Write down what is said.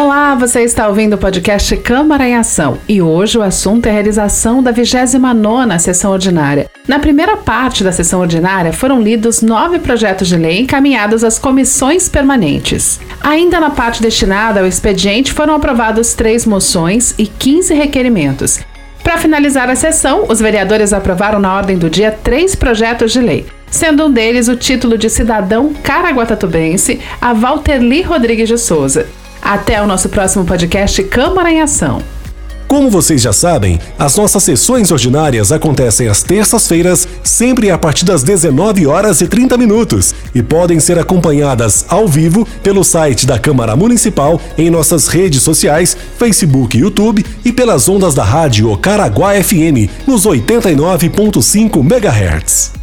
Olá, você está ouvindo o podcast Câmara em Ação e hoje o assunto é a realização da 29 sessão ordinária. Na primeira parte da sessão ordinária foram lidos nove projetos de lei encaminhados às comissões permanentes. Ainda na parte destinada ao expediente foram aprovados três moções e 15 requerimentos. Para finalizar a sessão, os vereadores aprovaram na ordem do dia três projetos de lei sendo um deles o título de cidadão caraguatatubense a Valterli Rodrigues de Souza. Até o nosso próximo podcast Câmara em Ação. Como vocês já sabem, as nossas sessões ordinárias acontecem às terças-feiras, sempre a partir das 19 horas e 30 minutos, e podem ser acompanhadas ao vivo pelo site da Câmara Municipal, em nossas redes sociais, Facebook e YouTube, e pelas ondas da rádio Caraguá FM, nos 89.5 MHz.